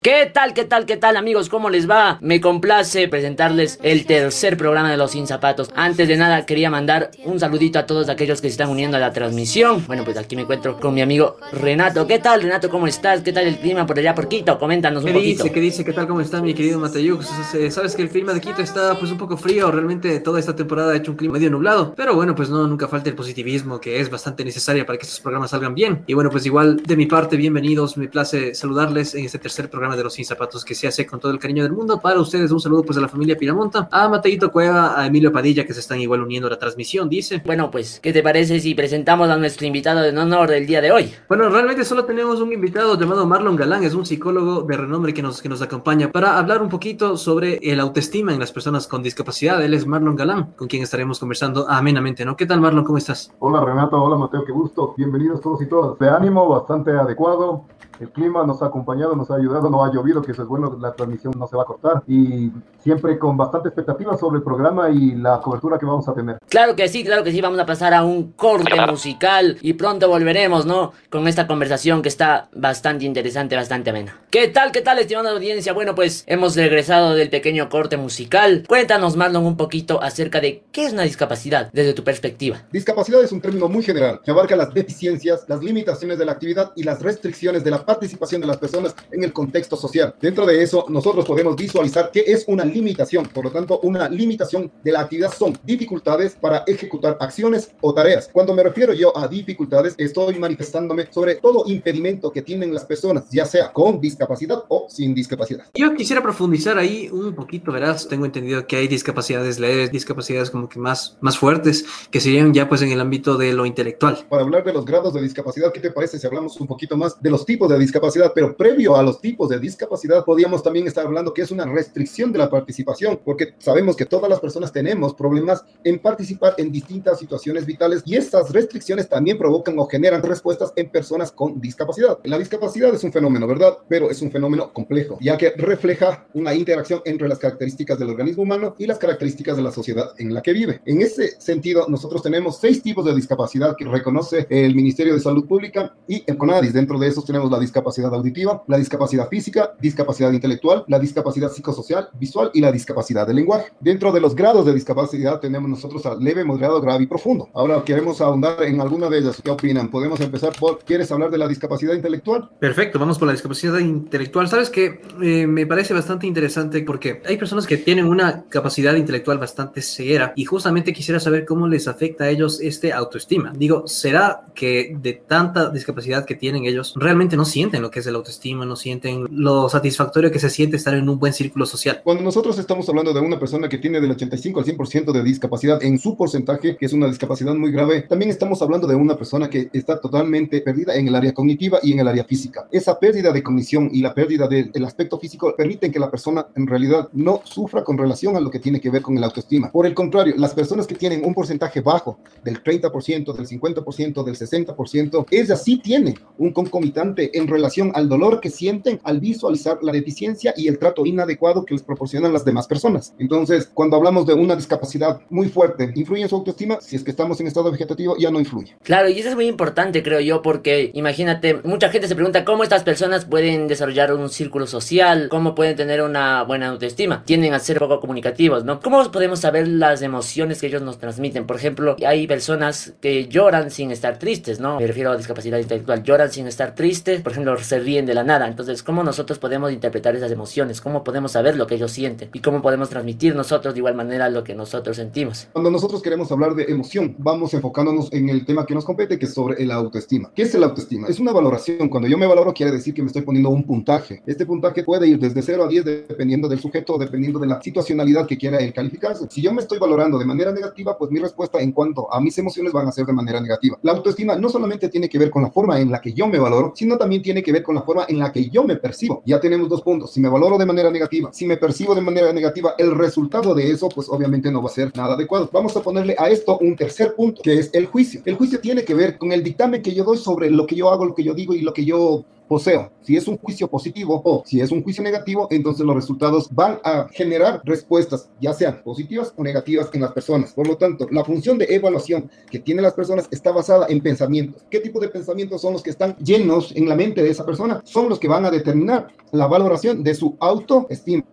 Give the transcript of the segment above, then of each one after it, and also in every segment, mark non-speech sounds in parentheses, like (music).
¿Qué tal, qué tal, qué tal amigos? ¿Cómo les va? Me complace presentarles el tercer programa de Los Sin Zapatos. Antes de nada quería mandar un saludito a todos aquellos que se están uniendo a la transmisión. Bueno, pues aquí me encuentro con mi amigo Renato. ¿Qué tal, Renato? ¿Cómo estás? ¿Qué tal el clima por allá por Quito? Coméntanos un ¿Qué poquito. dice? ¿Qué dice? ¿Qué tal? ¿Cómo está mi querido Matayux? Eh, Sabes que el clima de Quito está pues un poco frío. Realmente toda esta temporada ha hecho un clima medio nublado. Pero bueno, pues no, nunca falta el positivismo que es bastante necesario para que estos programas salgan bien. Y bueno, pues igual de mi parte, bienvenidos. Me place saludarles en este tercer programa de Los Sin Zapatos que se hace con todo el cariño del mundo. Para ustedes un saludo pues a la familia Piramonta, a Mateito Cueva, a Emilio Padilla que se están igual uniendo a la transmisión, dice. Bueno, pues, ¿qué te parece si presentamos a nuestro invitado de honor del día de hoy? Bueno, realmente solo tenemos un invitado llamado Marlon Galán, es un psicólogo de renombre que nos, que nos acompaña para hablar un poquito sobre el autoestima en las personas con discapacidad. Él es Marlon Galán, con quien estaremos conversando amenamente, ¿no? ¿Qué tal, Marlon? ¿Cómo estás? Hola Renato, hola Mateo, qué gusto. Bienvenidos todos y todas. De ánimo bastante adecuado. El clima nos ha acompañado, nos ha ayudado, no ha llovido, que eso es bueno, la transmisión no se va a cortar. Y siempre con bastante expectativa sobre el programa y la cobertura que vamos a tener. Claro que sí, claro que sí, vamos a pasar a un corte musical y pronto volveremos, ¿no? Con esta conversación que está bastante interesante, bastante amena. ¿Qué tal, qué tal, estimada audiencia? Bueno, pues hemos regresado del pequeño corte musical. Cuéntanos, Marlon, un poquito acerca de qué es una discapacidad desde tu perspectiva. Discapacidad es un término muy general que abarca las deficiencias, las limitaciones de la actividad y las restricciones de la participación de las personas en el contexto social. Dentro de eso, nosotros podemos visualizar qué es una limitación. Por lo tanto, una limitación de la actividad son dificultades para ejecutar acciones o tareas. Cuando me refiero yo a dificultades, estoy manifestándome sobre todo impedimento que tienen las personas, ya sea con discapacidad o sin discapacidad. Yo quisiera profundizar ahí un poquito, verás, tengo entendido que hay discapacidades leves, discapacidades como que más, más fuertes, que serían ya pues en el ámbito de lo intelectual. Para hablar de los grados de discapacidad, ¿qué te parece si hablamos un poquito más de los tipos de discapacidad? Pero previo a los tipos de discapacidad, podríamos también estar hablando que es una restricción de la participación, porque sabemos que todas las personas tenemos problemas en participar en distintas situaciones vitales y estas restricciones también provocan o generan respuestas en personas con discapacidad. La discapacidad es un fenómeno, ¿verdad? Pero es un fenómeno complejo, ya que refleja una interacción entre las características del organismo humano y las características de la sociedad en la que vive. En ese sentido, nosotros tenemos seis tipos de discapacidad que reconoce el Ministerio de Salud Pública y el CONADIS. Dentro de esos tenemos la discapacidad auditiva, la discapacidad física, discapacidad intelectual, la discapacidad psicosocial, visual y la discapacidad del lenguaje. Dentro de los grados de discapacidad tenemos nosotros a leve, moderado, grave y profundo. Ahora queremos ahondar en alguna de ellas. ¿Qué opinan? Podemos empezar por, ¿quieres hablar de la discapacidad intelectual? Perfecto, vamos por la discapacidad intelectual. Sabes que eh, me parece bastante interesante porque hay personas que tienen una capacidad intelectual bastante severa y justamente quisiera saber cómo les afecta a ellos este autoestima. Digo, ¿será que de tanta discapacidad que tienen ellos realmente no sienten lo que es el autoestima, no sienten lo satisfactorio que se siente estar en un buen círculo social? Cuando nosotros estamos hablando de una persona que tiene del 85 al 100% de discapacidad en su porcentaje, que es una discapacidad muy grave, también estamos hablando de una persona que está totalmente perdida en el área cognitiva y en el área física. Esa pérdida de cognición y la pérdida del el aspecto físico permiten que la persona en realidad no sufra con relación a lo que tiene que ver con el autoestima. Por el contrario, las personas que tienen un porcentaje bajo del 30%, del 50%, del 60%, ellas sí tienen un concomitante en relación al dolor que sienten al visualizar la deficiencia y el trato inadecuado que les proporcionan las demás personas. Entonces, cuando hablamos de una discapacidad muy fuerte, ¿influye en su autoestima? Si es que estamos en estado vegetativo, ya no influye. Claro, y eso es muy importante, creo yo, porque imagínate, mucha gente se pregunta cómo estas personas pueden desarrollar un círculo social, cómo pueden tener una buena autoestima. Tienden a ser poco comunicativos, ¿no? ¿Cómo podemos saber las emociones que ellos nos transmiten? Por ejemplo, hay personas que lloran sin estar tristes, ¿no? Me refiero a discapacidad intelectual, lloran sin estar tristes, por ejemplo, se ríen de la nada. Entonces, ¿cómo nosotros podemos interpretar esas emociones? ¿Cómo podemos saber lo que ellos sienten? ¿Y cómo podemos transmitir nosotros de igual manera lo que nosotros sentimos? Cuando nosotros queremos hablar de emoción, vamos enfocándonos en el tema que nos compete, que es sobre el autoestima. ¿Qué es el autoestima? Es una valoración. Cuando yo me valoro, quiere decir que me estoy poniendo un puntaje. Este puntaje puede ir desde 0 a 10 dependiendo del sujeto, dependiendo de la situacionalidad que quiera él calificarse. Si yo me estoy valorando de manera negativa, pues mi respuesta en cuanto a mis emociones van a ser de manera negativa. La autoestima no solamente tiene que ver con la forma en la que yo me valoro, sino también tiene que ver con la forma en la que yo me percibo. Ya tenemos dos puntos. Si me valoro de manera negativa, si me percibo de manera negativa, el resultado de eso, pues obviamente no va a ser nada adecuado. Vamos a ponerle a esto un tercer punto, que es el juicio. El juicio tiene que ver con el dictamen que yo doy sobre lo que yo hago, lo que yo digo y lo que yo poseo. Si es un juicio positivo o si es un juicio negativo, entonces los resultados van a generar respuestas, ya sean positivas o negativas en las personas. Por lo tanto, la función de evaluación que tienen las personas está basada en pensamientos. ¿Qué tipo de pensamientos son los que están llenos en la mente de esa persona? Son los que van a determinar la valoración de su autoestima.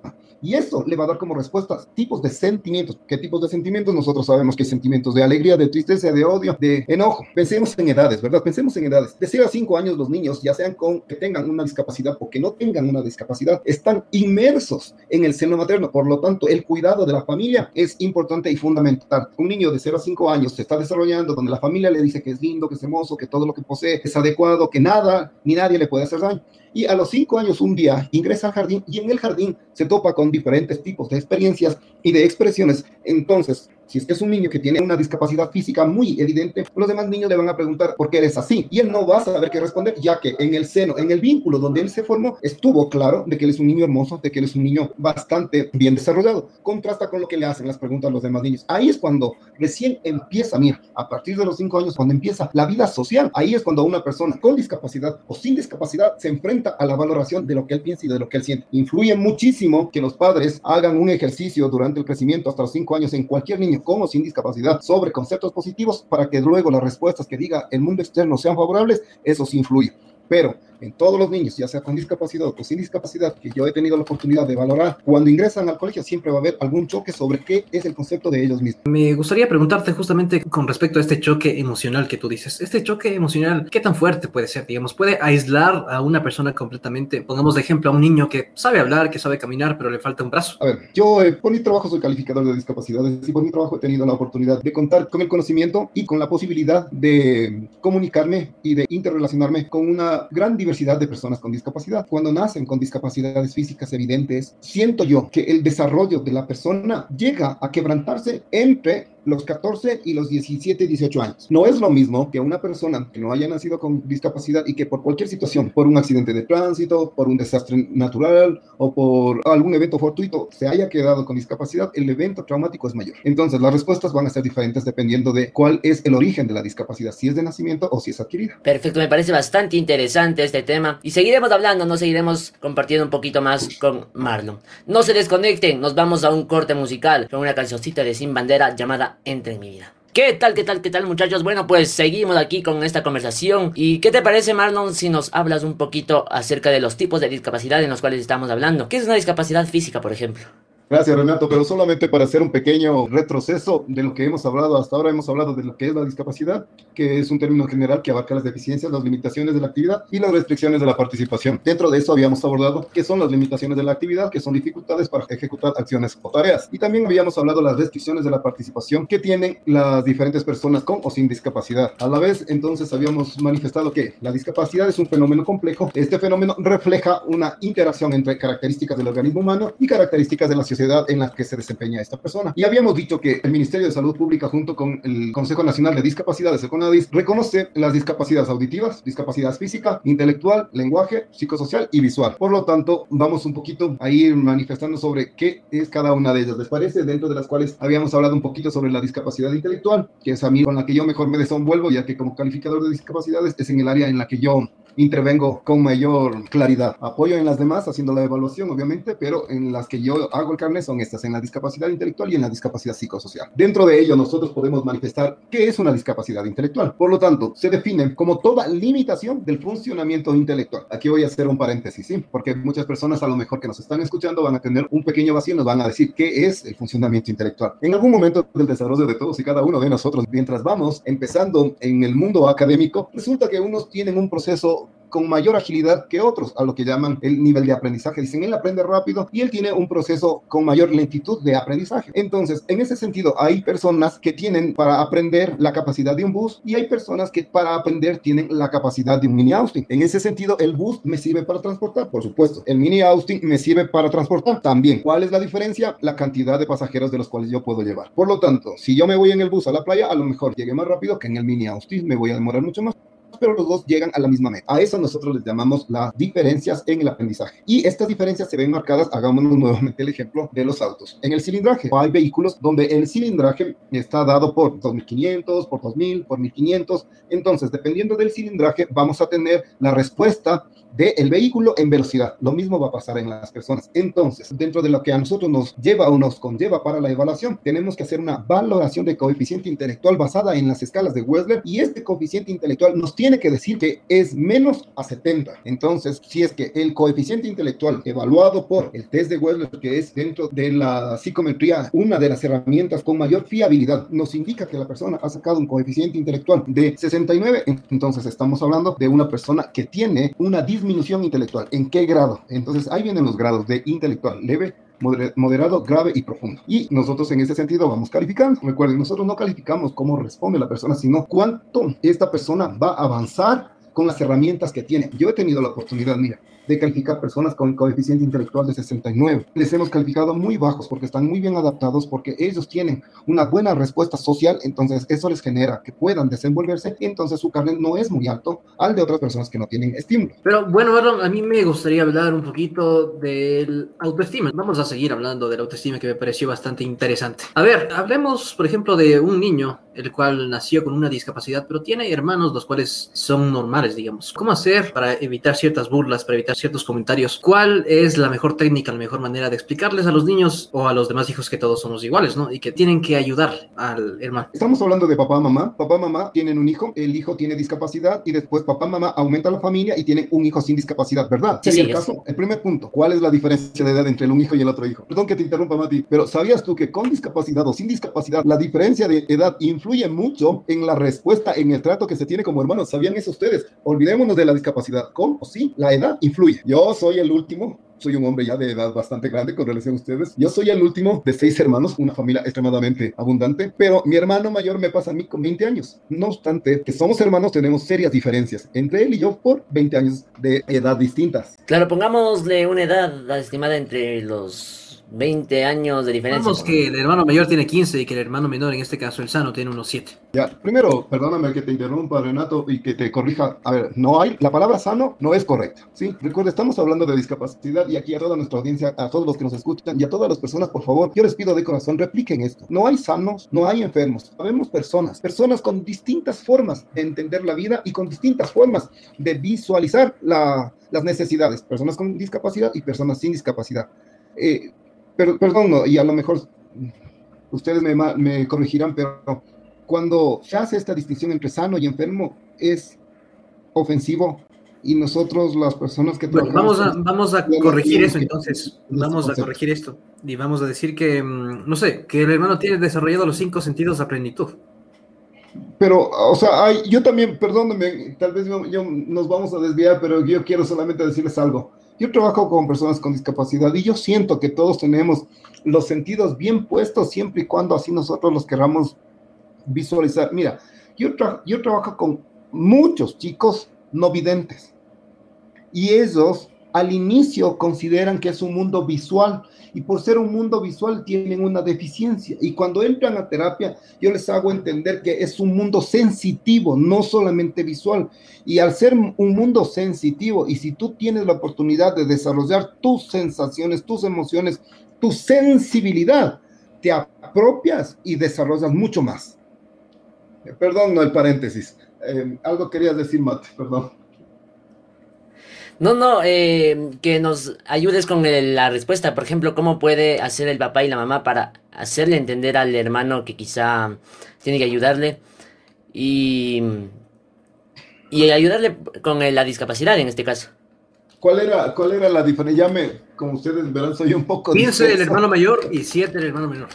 Y eso le va a dar como respuestas tipos de sentimientos. ¿Qué tipos de sentimientos? Nosotros sabemos que hay sentimientos de alegría, de tristeza, de odio, de enojo. Pensemos en edades, ¿verdad? Pensemos en edades. De 0 a 5 años los niños, ya sean con que tengan una discapacidad o que no tengan una discapacidad, están inmersos en el seno materno. Por lo tanto, el cuidado de la familia es importante y fundamental. Un niño de 0 a 5 años se está desarrollando donde la familia le dice que es lindo, que es hermoso, que todo lo que posee es adecuado, que nada ni nadie le puede hacer daño y a los cinco años un día ingresa al jardín y en el jardín se topa con diferentes tipos de experiencias y de expresiones. Entonces, si es que es un niño que tiene una discapacidad física muy evidente, los demás niños le van a preguntar por qué eres así. Y él no va a saber qué responder, ya que en el seno, en el vínculo donde él se formó, estuvo claro de que él es un niño hermoso, de que él es un niño bastante bien desarrollado. Contrasta con lo que le hacen las preguntas a los demás niños. Ahí es cuando recién empieza, mira, a partir de los cinco años, cuando empieza la vida social, ahí es cuando una persona con discapacidad o sin discapacidad se enfrenta a la valoración de lo que él piensa y de lo que él siente. Influye muchísimo que los padres hagan un ejercicio durante el crecimiento hasta los cinco años en cualquier niño como sin discapacidad sobre conceptos positivos para que luego las respuestas que diga el mundo externo sean favorables, eso sí influye. Pero en todos los niños, ya sea con discapacidad o sin discapacidad, que yo he tenido la oportunidad de valorar, cuando ingresan al colegio siempre va a haber algún choque sobre qué es el concepto de ellos mismos. Me gustaría preguntarte justamente con respecto a este choque emocional que tú dices. Este choque emocional, ¿qué tan fuerte puede ser? Digamos, puede aislar a una persona completamente. Pongamos de ejemplo a un niño que sabe hablar, que sabe caminar, pero le falta un brazo. A ver, yo eh, por mi trabajo soy calificador de discapacidades y por mi trabajo he tenido la oportunidad de contar con el conocimiento y con la posibilidad de comunicarme y de interrelacionarme con una gran diversidad de personas con discapacidad. Cuando nacen con discapacidades físicas evidentes, siento yo que el desarrollo de la persona llega a quebrantarse entre los 14 y los 17, 18 años. No es lo mismo que una persona que no haya nacido con discapacidad y que por cualquier situación, por un accidente de tránsito, por un desastre natural o por algún evento fortuito, se haya quedado con discapacidad, el evento traumático es mayor. Entonces, las respuestas van a ser diferentes dependiendo de cuál es el origen de la discapacidad, si es de nacimiento o si es adquirida. Perfecto, me parece bastante interesante este tema y seguiremos hablando, nos seguiremos compartiendo un poquito más con Marlon. No se desconecten, nos vamos a un corte musical con una cancioncita de Sin Bandera llamada entre mi vida. ¿Qué tal, qué tal, qué tal muchachos? Bueno, pues seguimos aquí con esta conversación. ¿Y qué te parece, Marlon, si nos hablas un poquito acerca de los tipos de discapacidad en los cuales estamos hablando? ¿Qué es una discapacidad física, por ejemplo? Gracias, Renato, pero solamente para hacer un pequeño retroceso de lo que hemos hablado hasta ahora, hemos hablado de lo que es la discapacidad, que es un término general que abarca las deficiencias, las limitaciones de la actividad y las restricciones de la participación. Dentro de eso habíamos abordado qué son las limitaciones de la actividad, que son dificultades para ejecutar acciones o tareas. Y también habíamos hablado de las restricciones de la participación que tienen las diferentes personas con o sin discapacidad. A la vez, entonces, habíamos manifestado que la discapacidad es un fenómeno complejo. Este fenómeno refleja una interacción entre características del organismo humano y características de la sociedad en la que se desempeña esta persona. Y habíamos dicho que el Ministerio de Salud Pública junto con el Consejo Nacional de Discapacidades, el CONADIS, reconoce las discapacidades auditivas, discapacidad física, intelectual, lenguaje, psicosocial y visual. Por lo tanto, vamos un poquito a ir manifestando sobre qué es cada una de ellas. ¿Les parece? Dentro de las cuales habíamos hablado un poquito sobre la discapacidad intelectual, que es a mí con la que yo mejor me desenvuelvo, ya que como calificador de discapacidades es en el área en la que yo intervengo con mayor claridad. Apoyo en las demás haciendo la evaluación, obviamente, pero en las que yo hago el carnet son estas, en la discapacidad intelectual y en la discapacidad psicosocial. Dentro de ello, nosotros podemos manifestar qué es una discapacidad intelectual. Por lo tanto, se define como toda limitación del funcionamiento intelectual. Aquí voy a hacer un paréntesis, ¿sí? Porque muchas personas a lo mejor que nos están escuchando van a tener un pequeño vacío y nos van a decir qué es el funcionamiento intelectual. En algún momento del desarrollo de todos y cada uno de nosotros, mientras vamos empezando en el mundo académico, resulta que unos tienen un proceso con mayor agilidad que otros, a lo que llaman el nivel de aprendizaje. Dicen, él aprende rápido y él tiene un proceso con mayor lentitud de aprendizaje. Entonces, en ese sentido, hay personas que tienen para aprender la capacidad de un bus y hay personas que para aprender tienen la capacidad de un mini Austin. En ese sentido, el bus me sirve para transportar, por supuesto. El mini Austin me sirve para transportar también. ¿Cuál es la diferencia? La cantidad de pasajeros de los cuales yo puedo llevar. Por lo tanto, si yo me voy en el bus a la playa, a lo mejor llegue más rápido que en el mini Austin, me voy a demorar mucho más pero los dos llegan a la misma meta. A eso nosotros les llamamos las diferencias en el aprendizaje. Y estas diferencias se ven marcadas, hagámonos nuevamente el ejemplo de los autos. En el cilindraje, hay vehículos donde el cilindraje está dado por 2500, por 2000, por 1500. Entonces, dependiendo del cilindraje, vamos a tener la respuesta del vehículo en velocidad. Lo mismo va a pasar en las personas. Entonces, dentro de lo que a nosotros nos lleva o nos conlleva para la evaluación, tenemos que hacer una valoración de coeficiente intelectual basada en las escalas de Wessler y este coeficiente intelectual nos tiene que decir que es menos a 70. Entonces, si es que el coeficiente intelectual evaluado por el test de Wessler, que es dentro de la psicometría una de las herramientas con mayor fiabilidad, nos indica que la persona ha sacado un coeficiente intelectual de 69, entonces estamos hablando de una persona que tiene una disminución intelectual. ¿En qué grado? Entonces ahí vienen los grados de intelectual leve, moderado, grave y profundo. Y nosotros en ese sentido vamos calificando. Recuerden, nosotros no calificamos cómo responde la persona, sino cuánto esta persona va a avanzar con las herramientas que tiene. Yo he tenido la oportunidad, mira, de calificar personas con coeficiente intelectual de 69. Les hemos calificado muy bajos porque están muy bien adaptados, porque ellos tienen una buena respuesta social, entonces eso les genera que puedan desenvolverse, entonces su carnet no es muy alto al de otras personas que no tienen estímulo. Pero bueno, a mí me gustaría hablar un poquito del autoestima. Vamos a seguir hablando del autoestima que me pareció bastante interesante. A ver, hablemos, por ejemplo, de un niño el cual nació con una discapacidad, pero tiene hermanos los cuales son normales, digamos. ¿Cómo hacer para evitar ciertas burlas, para evitar ciertos comentarios. ¿Cuál es la mejor técnica, la mejor manera de explicarles a los niños o a los demás hijos que todos somos iguales, ¿no? Y que tienen que ayudar al hermano. Estamos hablando de papá, mamá. Papá, mamá tienen un hijo, el hijo tiene discapacidad y después papá, mamá aumenta la familia y tienen un hijo sin discapacidad, ¿verdad? Sí, sí, el caso. El primer punto, ¿cuál es la diferencia de edad entre el un hijo y el otro hijo? Perdón que te interrumpa, Mati, pero ¿sabías tú que con discapacidad o sin discapacidad la diferencia de edad influye mucho en la respuesta, en el trato que se tiene como hermanos? ¿Sabían eso ustedes? Olvidémonos de la discapacidad. ¿Con o sí? La edad influye. Yo soy el último soy un hombre ya de edad bastante grande con relación a ustedes. Yo soy el último de seis hermanos, una familia extremadamente abundante, pero mi hermano mayor me pasa a mí con 20 años. No obstante, que somos hermanos, tenemos serias diferencias entre él y yo por 20 años de edad distintas. Claro, pongámosle una edad estimada entre los 20 años de diferencia. Vamos que el hermano mayor tiene 15 y que el hermano menor, en este caso el sano, tiene unos 7. Ya, primero, perdóname que te interrumpa, Renato, y que te corrija. A ver, no hay, la palabra sano no es correcta, ¿sí? Recuerda, estamos hablando de discapacidad y aquí a toda nuestra audiencia, a todos los que nos escuchan y a todas las personas, por favor, yo les pido de corazón, repliquen esto. No hay sanos, no hay enfermos, sabemos personas, personas con distintas formas de entender la vida y con distintas formas de visualizar la, las necesidades, personas con discapacidad y personas sin discapacidad. Eh, pero, perdón, y a lo mejor ustedes me, me, corregirán, pero cuando se hace esta distinción entre sano y enfermo, es ofensivo y nosotros, las personas que vamos a, vamos a corregir eso entonces, vamos a corregir esto y vamos a decir que, mm, no sé, que el hermano tiene desarrollado los cinco sentidos a plenitud. Pero, o sea, yo también, perdónenme, tal vez yo, nos vamos a desviar, pero yo quiero solamente decirles algo. Yo trabajo con personas con discapacidad y yo siento que todos tenemos los sentidos bien puestos siempre y cuando así nosotros los queramos visualizar. Mira, yo, trabajo con muchos chicos no videntes y ellos al inicio consideran que es un mundo visual y por ser un mundo visual tienen una deficiencia. Y cuando entran a terapia, yo les hago entender que es un mundo sensitivo, no solamente visual. Y al ser un mundo sensitivo, y si tú tienes la oportunidad de desarrollar tus sensaciones, tus emociones, tu sensibilidad, te apropias y desarrollas mucho más. Perdón, no el paréntesis. Eh, algo querías decir, Mate, perdón. No, no, eh, que nos ayudes con la respuesta. Por ejemplo, ¿cómo puede hacer el papá y la mamá para hacerle entender al hermano que quizá tiene que ayudarle y, y ayudarle con la discapacidad en este caso? ¿Cuál era, cuál era la diferencia? Ya me, como ustedes verán, soy un poco... 15 el hermano mayor y 7 el hermano menor.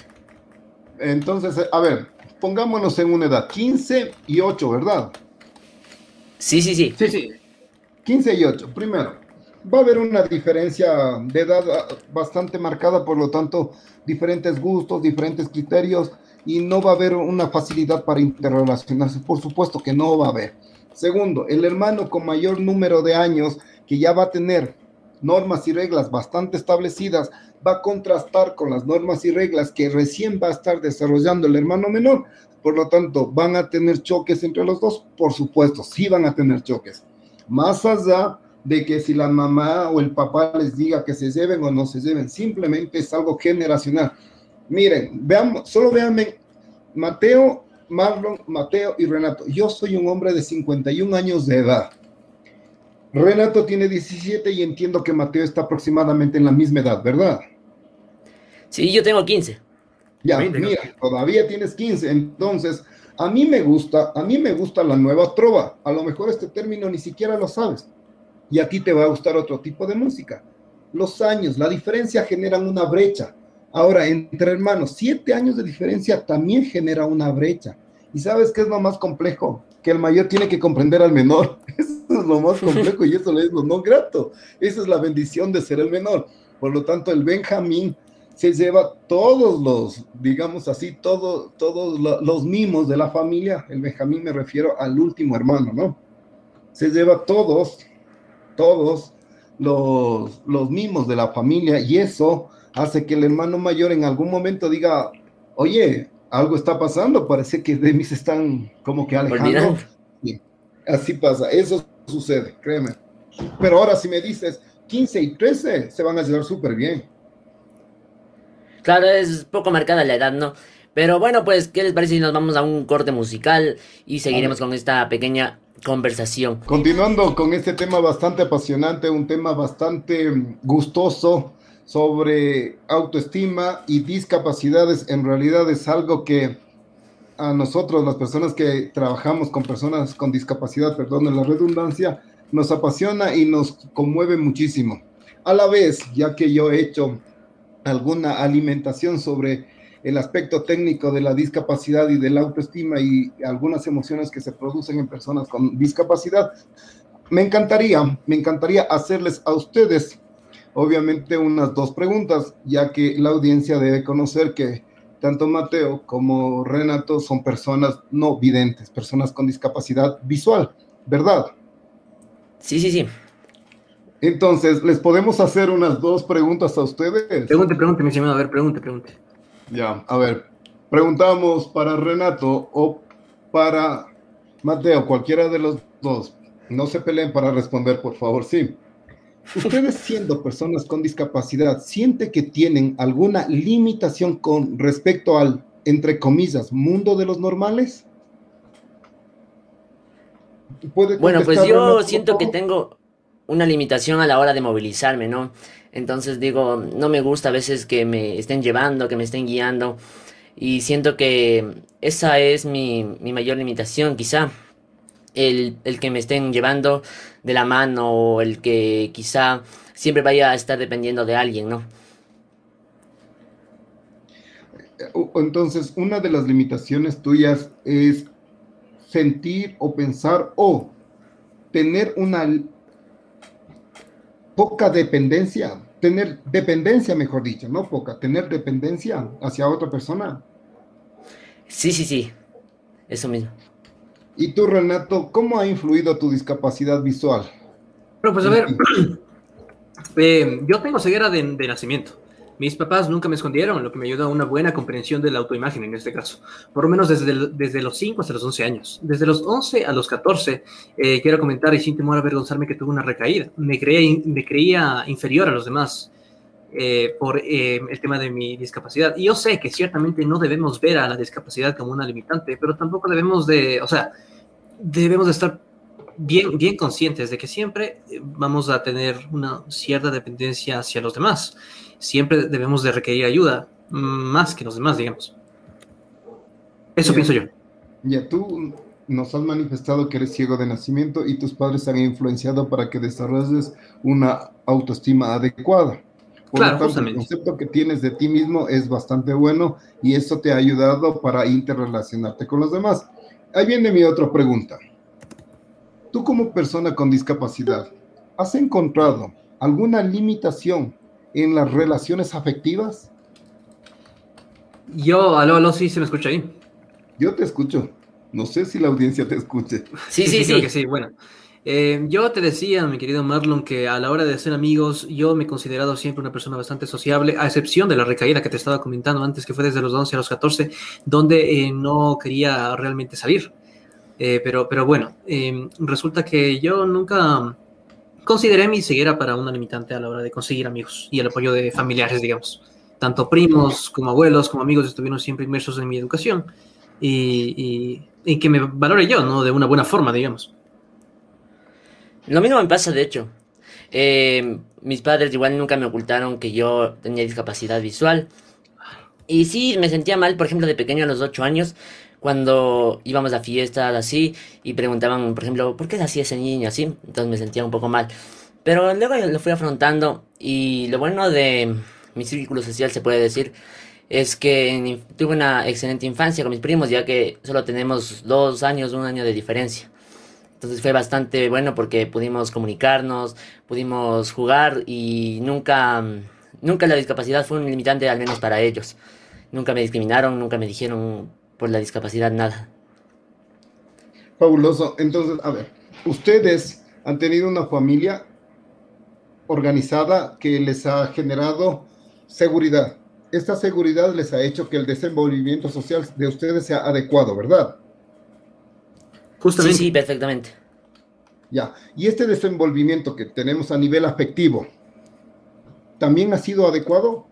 Entonces, a ver, pongámonos en una edad, 15 y 8, ¿verdad? Sí, sí, sí. Sí, sí. 15 y 8. Primero, va a haber una diferencia de edad ah, bastante marcada, por lo tanto, diferentes gustos, diferentes criterios y no va a haber una facilidad para interrelacionarse. Por supuesto que no va a haber. Segundo, el hermano con mayor número de años que ya va a tener normas y reglas bastante establecidas, va a contrastar con las normas y reglas que recién va a estar desarrollando el hermano menor. Por lo tanto, ¿van a tener choques entre los dos? Por supuesto, sí van a tener choques. Más allá de que si la mamá o el papá les diga que se lleven o no se lleven, simplemente es algo generacional. Miren, veamos, solo véanme, Mateo, Marlon, Mateo y Renato. Yo soy un hombre de 51 años de edad. Renato tiene 17 y entiendo que Mateo está aproximadamente en la misma edad, ¿verdad? Sí, yo tengo 15. Ya, mira, todavía tienes 15. Entonces, a mí me gusta, a mí me gusta la nueva trova. A lo mejor este término ni siquiera lo sabes. Y a ti te va a gustar otro tipo de música. Los años, la diferencia generan una brecha. Ahora, entre hermanos, siete años de diferencia también genera una brecha. ¿Y sabes qué es lo más complejo? Que el mayor tiene que comprender al menor. (laughs) Eso es lo más (laughs) complejo y eso es lo no grato. Esa es la bendición de ser el menor. Por lo tanto, el Benjamín se lleva todos los, digamos así, todos todos los mimos de la familia. El Benjamín me refiero al último hermano, ¿no? Se lleva todos, todos los, los mimos de la familia y eso hace que el hermano mayor en algún momento diga, oye, algo está pasando, parece que de mí se están como que alejando. así pasa, eso sucede, créeme. Pero ahora si me dices 15 y 13, se van a llevar súper bien. Claro, es poco marcada la edad, ¿no? Pero bueno, pues, ¿qué les parece si nos vamos a un corte musical y seguiremos con esta pequeña conversación? Continuando con este tema bastante apasionante, un tema bastante gustoso sobre autoestima y discapacidades, en realidad es algo que a nosotros, las personas que trabajamos con personas con discapacidad, perdón la redundancia, nos apasiona y nos conmueve muchísimo. A la vez, ya que yo he hecho alguna alimentación sobre el aspecto técnico de la discapacidad y de la autoestima y algunas emociones que se producen en personas con discapacidad, me encantaría, me encantaría hacerles a ustedes, obviamente, unas dos preguntas, ya que la audiencia debe conocer que tanto Mateo como Renato son personas no videntes, personas con discapacidad visual, ¿verdad? Sí, sí, sí. Entonces, ¿les podemos hacer unas dos preguntas a ustedes? Pregunte, pregunte, mi señor, a ver, pregunte, pregunte. Ya, a ver, preguntamos para Renato o para Mateo, cualquiera de los dos. No se peleen para responder, por favor, sí. Ustedes siendo personas con discapacidad, ¿siente que tienen alguna limitación con respecto al, entre comillas, mundo de los normales? Bueno, pues yo siento que tengo una limitación a la hora de movilizarme, ¿no? Entonces digo, no me gusta a veces que me estén llevando, que me estén guiando. Y siento que esa es mi, mayor limitación, quizá. El, que me estén llevando de la mano o el que quizá siempre vaya a estar dependiendo de alguien, ¿no? Entonces, una de las limitaciones tuyas es sentir o pensar o tener una poca dependencia, tener dependencia, mejor dicho, no poca, tener dependencia hacia otra persona. Sí, sí, sí, eso mismo. ¿Y tú, Renato, cómo ha influido tu discapacidad visual? Bueno, pues a ver, (clears throat) eh, yo tengo ceguera de nacimiento. Mis papás nunca me escondieron, lo que me ayuda a una buena comprensión de la autoimagen en este caso, por lo menos desde, desde los 5 hasta los 11 años. Desde los 11 a los 14, eh, quiero comentar y sin temor a avergonzarme que tuve una recaída. Me creía, me creía inferior a los demás eh, por eh, el tema de mi discapacidad. Y yo sé que ciertamente no debemos ver a la discapacidad como una limitante, pero tampoco debemos de, o sea, debemos de estar bien, bien conscientes de que siempre vamos a tener una cierta dependencia hacia los demás siempre debemos de requerir ayuda, más que los demás, digamos. Eso pienso yo. Ya tú nos has manifestado que eres ciego de nacimiento y tus padres han influenciado para que desarrolles una autoestima adecuada. Por lo tanto, el concepto que tienes de ti mismo es bastante bueno y eso te ha ayudado para interrelacionarte con los demás. Ahí viene mi otra pregunta. Tú como persona con discapacidad, ¿has encontrado alguna limitación en las relaciones afectivas? Yo, aló, aló, sí, se me escucha ahí. Yo te escucho. No sé si la audiencia te escuche. Sí, sí, (laughs) sí. sí. sí. Bueno, Eh, yo te decía, mi querido Marlon, que a la hora de hacer amigos, yo me he considerado siempre una persona bastante sociable, a excepción de la recaída que te estaba comentando antes, que fue desde los 11 a los 14, donde eh, no quería realmente salir. Eh, pero, pero bueno, resulta que yo nunca consideré mi ceguera para una limitante a la hora de conseguir amigos y el apoyo de familiares, digamos. Tanto primos como abuelos como amigos estuvieron siempre inmersos en mi educación y, y que me valore yo, ¿no? De una buena forma, digamos. Lo mismo me pasa, de hecho. Eh, mis padres igual nunca me ocultaron que yo tenía discapacidad visual. Y sí, me sentía mal, por ejemplo, de pequeño a los 8 años, cuando íbamos a fiestas así y preguntaban, por ejemplo, ¿por qué es así ese niño así? Entonces me sentía un poco mal. Pero luego lo fui afrontando y lo bueno de mi círculo social, se puede decir, es que tuve una excelente infancia con mis primos, ya que solo tenemos dos años, un año de diferencia. Entonces fue bastante bueno porque pudimos comunicarnos, pudimos jugar y nunca, nunca la discapacidad fue un limitante, al menos para ellos. Nunca me discriminaron, nunca me dijeron por la discapacidad nada. Fabuloso. Entonces, a ver, ustedes han tenido una familia organizada que les ha generado seguridad. Esta seguridad les ha hecho que el desenvolvimiento social de ustedes sea adecuado, ¿verdad? Justamente. Sí, sí, perfectamente. Ya. Y este desenvolvimiento que tenemos a nivel afectivo, ¿también ha sido adecuado?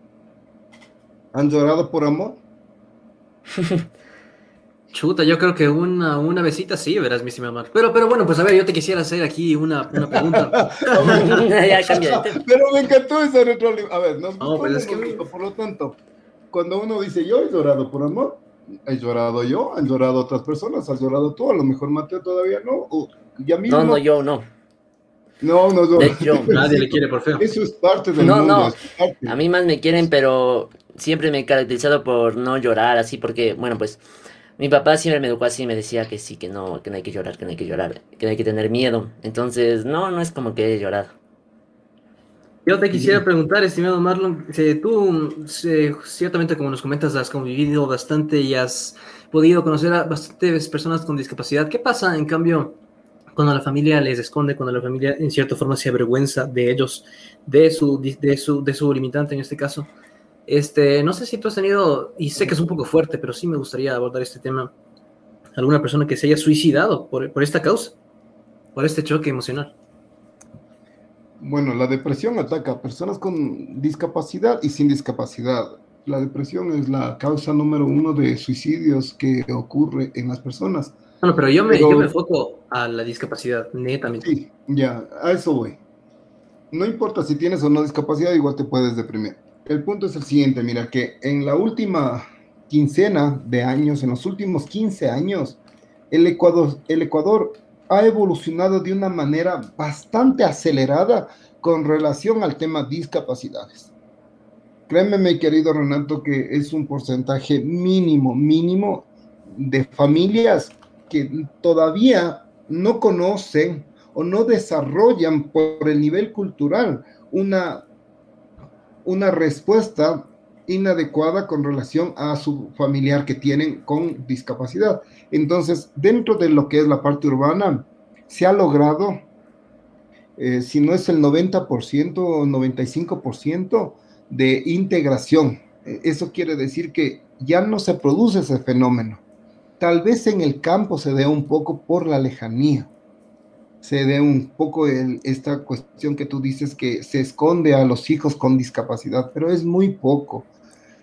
¿Han llorado por amor? (laughs) Chuta, yo creo que una, una besita sí, verás, mi amor. Pero, pero bueno, pues a ver, yo te quisiera hacer aquí una, una pregunta. (laughs) (laughs) pero me encantó esa retroalimentación. A ver, nos no, pues es que... por lo tanto, cuando uno dice yo he llorado por amor, he llorado yo, han llorado otras personas, has llorado tú, a lo mejor Mateo todavía no, o ya mismo. No, no, yo no. No, no, no. (laughs) Nadie le quiere por feo. Eso es parte del no, mundo. No, a mí más me quieren, pero siempre me he caracterizado por no llorar así, porque, bueno, pues mi papá siempre me educó así, me decía que sí, que no, que no hay que llorar, que no hay que llorar, que no hay que tener miedo. Entonces, no, no es como que he llorado. Yo te quisiera preguntar, estimado Marlon, tú ciertamente como nos comentas has convivido bastante y has podido conocer a bastantes personas con discapacidad. ¿Qué pasa en cambio cuando la familia les esconde, cuando la familia en cierta forma se avergüenza de ellos, de su, de su, de su limitante en este caso? Este, no sé si tú has tenido, y sé que es un poco fuerte, pero sí me gustaría abordar este tema, alguna persona que se haya suicidado por, por esta causa, por este choque emocional. Bueno, la depresión ataca a personas con discapacidad y sin discapacidad. La depresión es la causa número uno de suicidios que ocurre en las personas. Bueno, pero yo me, yo me enfoco a la discapacidad, netamente. Sí, ya, a eso voy. No importa si tienes o no discapacidad, igual te puedes deprimir. El punto es el siguiente, mira, que en la última quincena de años, en los últimos 15 años, el Ecuador, el Ecuador ha evolucionado de una manera bastante acelerada con relación al tema discapacidades. Créeme, mi querido Renato, que es un porcentaje mínimo, mínimo de familias que todavía no conocen o no desarrollan por el nivel cultural una, una respuesta inadecuada con relación a su familiar que tienen con discapacidad. Entonces, dentro de lo que es la parte urbana, se ha logrado, eh, si no es el 90% o 95% de integración. E, eso quiere decir que ya no se produce ese fenómeno. Tal vez en el campo se dé un poco por la lejanía, se dé un poco esta cuestión que tú dices que se esconde a los hijos con discapacidad, pero es muy poco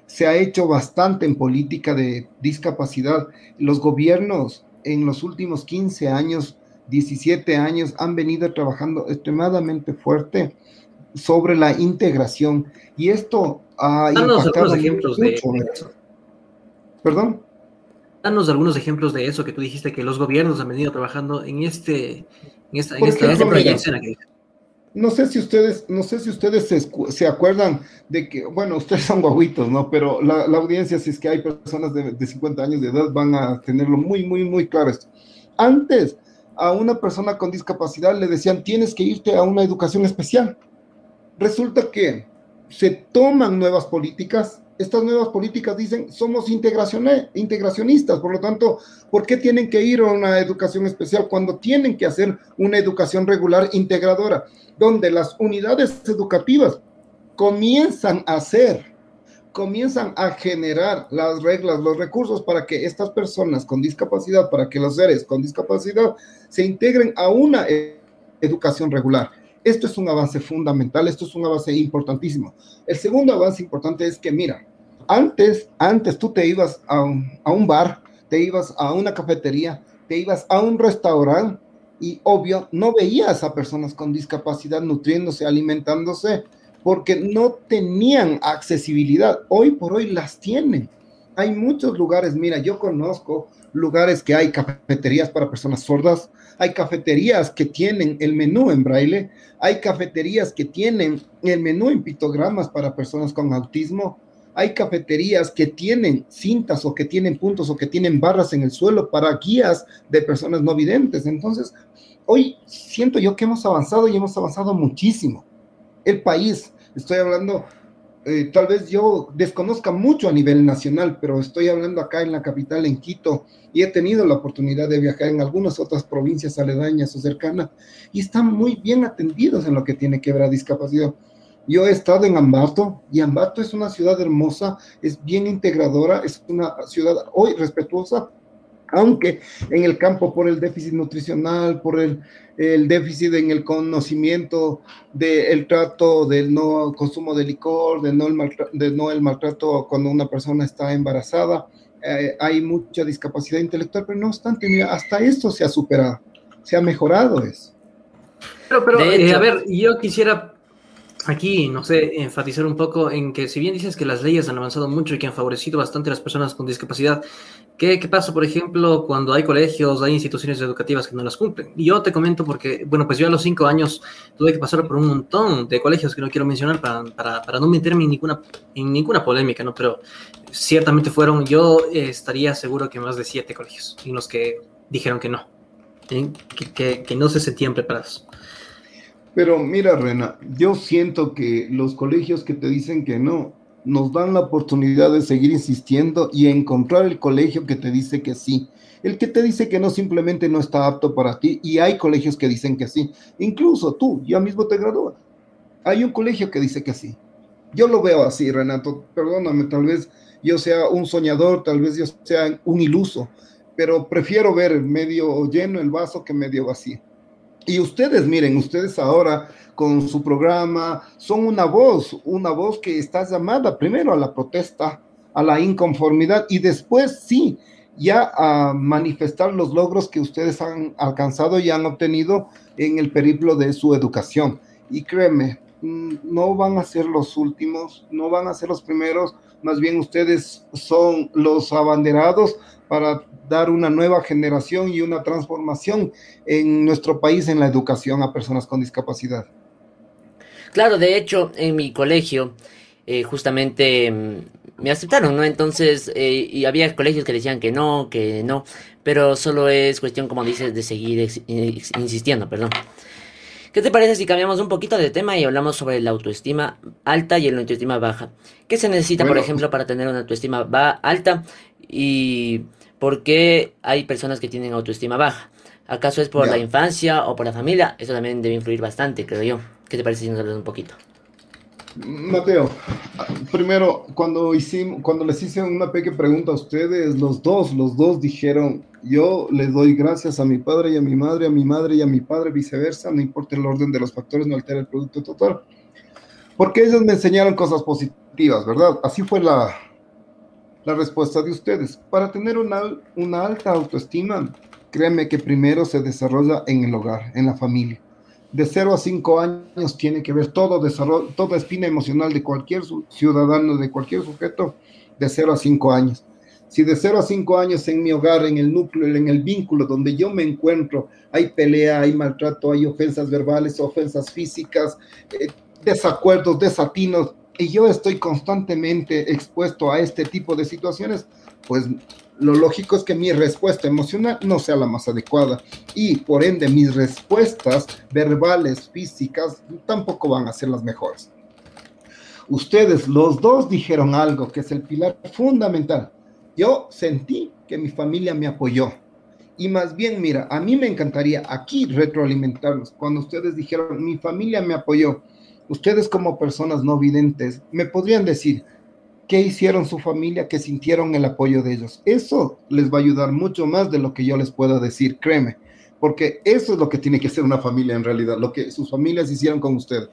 se ha hecho bastante en política de discapacidad. Los gobiernos en los últimos 15 años, 17 años, han venido trabajando extremadamente fuerte sobre la integración y esto ha Danos algunos ejemplos de eso. ¿Perdón? Danos algunos ejemplos de eso que tú dijiste que los gobiernos han venido trabajando en este en esta, en esta, proyección no sé si ustedes, no sé si ustedes se, acuerdan de que, bueno, ustedes son guaguitos, ¿no? Pero la, audiencia, si es que hay personas de, de, 50 años de edad, van a tenerlo muy, muy, muy claro esto. Antes, a una persona con discapacidad le decían, tienes que irte a una educación especial. Resulta que se toman nuevas políticas estas nuevas políticas dicen somos integracionistas, por lo tanto, ¿por qué tienen que ir a una educación especial cuando tienen que hacer una educación regular integradora, donde las unidades educativas comienzan a hacer, comienzan a generar las reglas, los recursos para que estas personas con discapacidad, para que los seres con discapacidad se integren a una educación regular? Esto es un avance fundamental, esto es un avance importantísimo. El segundo avance importante es que, mira, antes, antes tú te ibas a un, bar, te ibas a una cafetería, te ibas a un restaurante y obvio no veías a personas con discapacidad nutriéndose, alimentándose, porque no tenían accesibilidad. Hoy por hoy las tienen. Hay muchos lugares, mira, yo conozco lugares que hay cafeterías para personas sordas, hay cafeterías que tienen el menú en braille, hay cafeterías que tienen el menú en pictogramas para personas con autismo, hay cafeterías que tienen cintas o que tienen puntos o que tienen barras en el suelo para guías de personas no videntes. Entonces, hoy siento yo que hemos avanzado y hemos avanzado muchísimo. El país, estoy hablando eh, tal vez yo desconozca mucho a nivel nacional, pero estoy hablando acá en la capital, en Quito, y he tenido la oportunidad de viajar en algunas otras provincias aledañas o cercanas, y están muy bien atendidos en lo que tiene que ver a discapacidad. Yo he estado en Ambato, y Ambato es una ciudad hermosa, es bien integradora, es una ciudad hoy respetuosa, aunque en el campo por el déficit nutricional, por el el déficit en el conocimiento del trato del no consumo de licor, del no el, maltrato, no el maltrato cuando una persona está embarazada. Eh, hay mucha discapacidad intelectual, pero no obstante, mira, hasta esto se ha superado, se ha mejorado eso. Pero, pero eh, a ver, yo quisiera aquí, no sé, enfatizar un poco en que si bien dices que las leyes han avanzado mucho y que han favorecido bastante a las personas con discapacidad, ¿qué, qué pasa, por ejemplo, cuando hay colegios, hay instituciones educativas que no las cumplen? Y yo te comento porque, bueno, pues yo a los cinco años tuve que pasar por un montón de colegios que no quiero mencionar para, para, para no meterme en ninguna, en ninguna polémica, ¿no? Pero ciertamente fueron, yo estaría seguro que más de siete colegios en los que dijeron que no, ¿eh? que, que, que no se sentían preparados. Pero mira, Rena, yo siento que los colegios que te dicen que no, nos dan la oportunidad de seguir insistiendo y encontrar el colegio que te dice que sí. El que te dice que no simplemente no está apto para ti y hay colegios que dicen que sí. Incluso tú ya mismo te gradúas. Hay un colegio que dice que sí. Yo lo veo así, Renato. Perdóname, tal vez yo sea un soñador, tal vez yo sea un iluso, pero prefiero ver medio lleno el vaso que medio vacío. Y ustedes, miren, ustedes ahora con su programa son una voz, una voz que está llamada primero a la protesta, a la inconformidad y después sí, ya a manifestar los logros que ustedes han alcanzado y han obtenido en el periplo de su educación. Y créeme, mm, no van a ser los últimos, no van a ser los primeros, más bien ustedes son los abanderados para dar una nueva generación y una transformación en nuestro país en la educación a personas con discapacidad. Claro, de hecho, en mi colegio, eh, justamente mm, me aceptaron, ¿no? Entonces, eh, y había colegios que decían que no, que no, pero solo es cuestión, como dices, de seguir insistiendo, perdón. ¿Qué te parece si cambiamos un poquito de tema y hablamos sobre la autoestima alta y la autoestima baja? ¿Qué se necesita, por ejemplo, para tener una autoestima alta? Y ¿Por qué hay personas que tienen autoestima baja? ¿Acaso es por la infancia o por la familia? Eso también debe influir bastante, creo yo. ¿Qué te parece si nos hablas un poquito? Mateo, primero, cuando, hicimos, cuando les hice una pequeña pregunta a ustedes, los dos, los dos dijeron, yo le doy gracias a mi padre y a mi madre, a mi madre y a mi padre, viceversa, no importa el orden de los factores, no altera el producto total. Porque ellos me enseñaron cosas positivas, ¿verdad? Así fue la, la respuesta de ustedes. Para tener una, alta autoestima, créeme que primero se desarrolla en el hogar, en la familia. De 0 a 5 años tiene que ver todo desarrollo, toda espina emocional de cualquier ciudadano, de cualquier sujeto, de 0 a 5 años. Si de 0 a 5 años en mi hogar, en el núcleo, en el vínculo donde yo me encuentro, hay pelea, hay maltrato, hay ofensas verbales, ofensas físicas, eh, desacuerdos, desatinos, y yo estoy constantemente expuesto a este tipo de situaciones, pues lo lógico es que mi respuesta emocional no sea la más adecuada y por ende mis respuestas verbales, físicas, tampoco van a ser las mejores. Ustedes, los dos, dijeron algo que es el pilar fundamental. Yo sentí que mi familia me apoyó. Y más bien, mira, a mí me encantaría aquí retroalimentarlos. Cuando ustedes dijeron, mi familia me apoyó, ustedes como personas no videntes, me podrían decir, ¿qué hicieron su familia que sintieron el apoyo de ellos? Eso les va a ayudar mucho más de lo que yo les puedo decir, créeme, porque eso es lo que tiene que ser una familia en realidad, lo que sus familias hicieron con ustedes.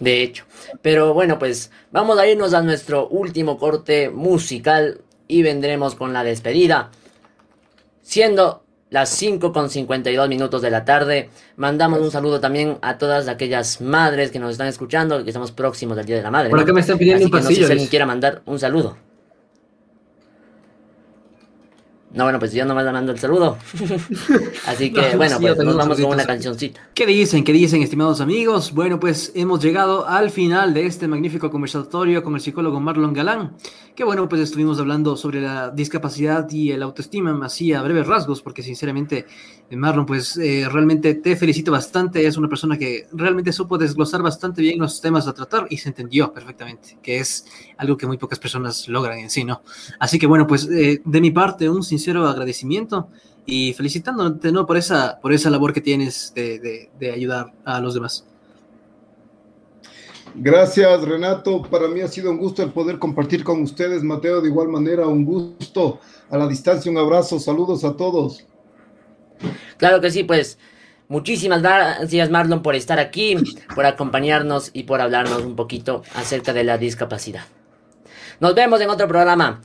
De hecho, pero bueno, pues vamos a irnos a nuestro último corte musical y vendremos con la despedida. Siendo las 5 con 52 minutos de la tarde, mandamos un saludo también a todas aquellas madres que nos están escuchando, que estamos próximos del Día de la Madre. Por acá me están pidiendo Así un que no sé pasillo. si alguien quiera mandar un saludo. No, bueno, pues yo nomás le mando el saludo. (laughs) Así que, No, bueno, sí, pues nos vamos con una cancioncita. ¿Qué dicen? ¿Qué dicen, estimados amigos? Bueno, pues hemos llegado al final de este magnífico conversatorio con el psicólogo Marlon Galán. Que bueno, pues estuvimos hablando sobre la discapacidad y el autoestima, así a breves rasgos, porque sinceramente, eh, Marlon, pues eh, realmente te felicito bastante. Es una persona que realmente supo desglosar bastante bien los temas a tratar y se entendió perfectamente, que es algo que muy pocas personas logran en sí, ¿no? Así que bueno, pues eh, de mi parte, un sincero agradecimiento y felicitándote ¿no? por, esa, por esa labor que tienes de, de- de ayudar a los demás. Gracias, Renato. Para mí ha sido un gusto el poder compartir con ustedes, Mateo, de igual manera, un gusto. A la distancia, un abrazo, saludos a todos. Claro que sí, pues muchísimas gracias Marlon por estar aquí, por acompañarnos y por hablarnos un poquito acerca de la discapacidad. Nos vemos en otro programa.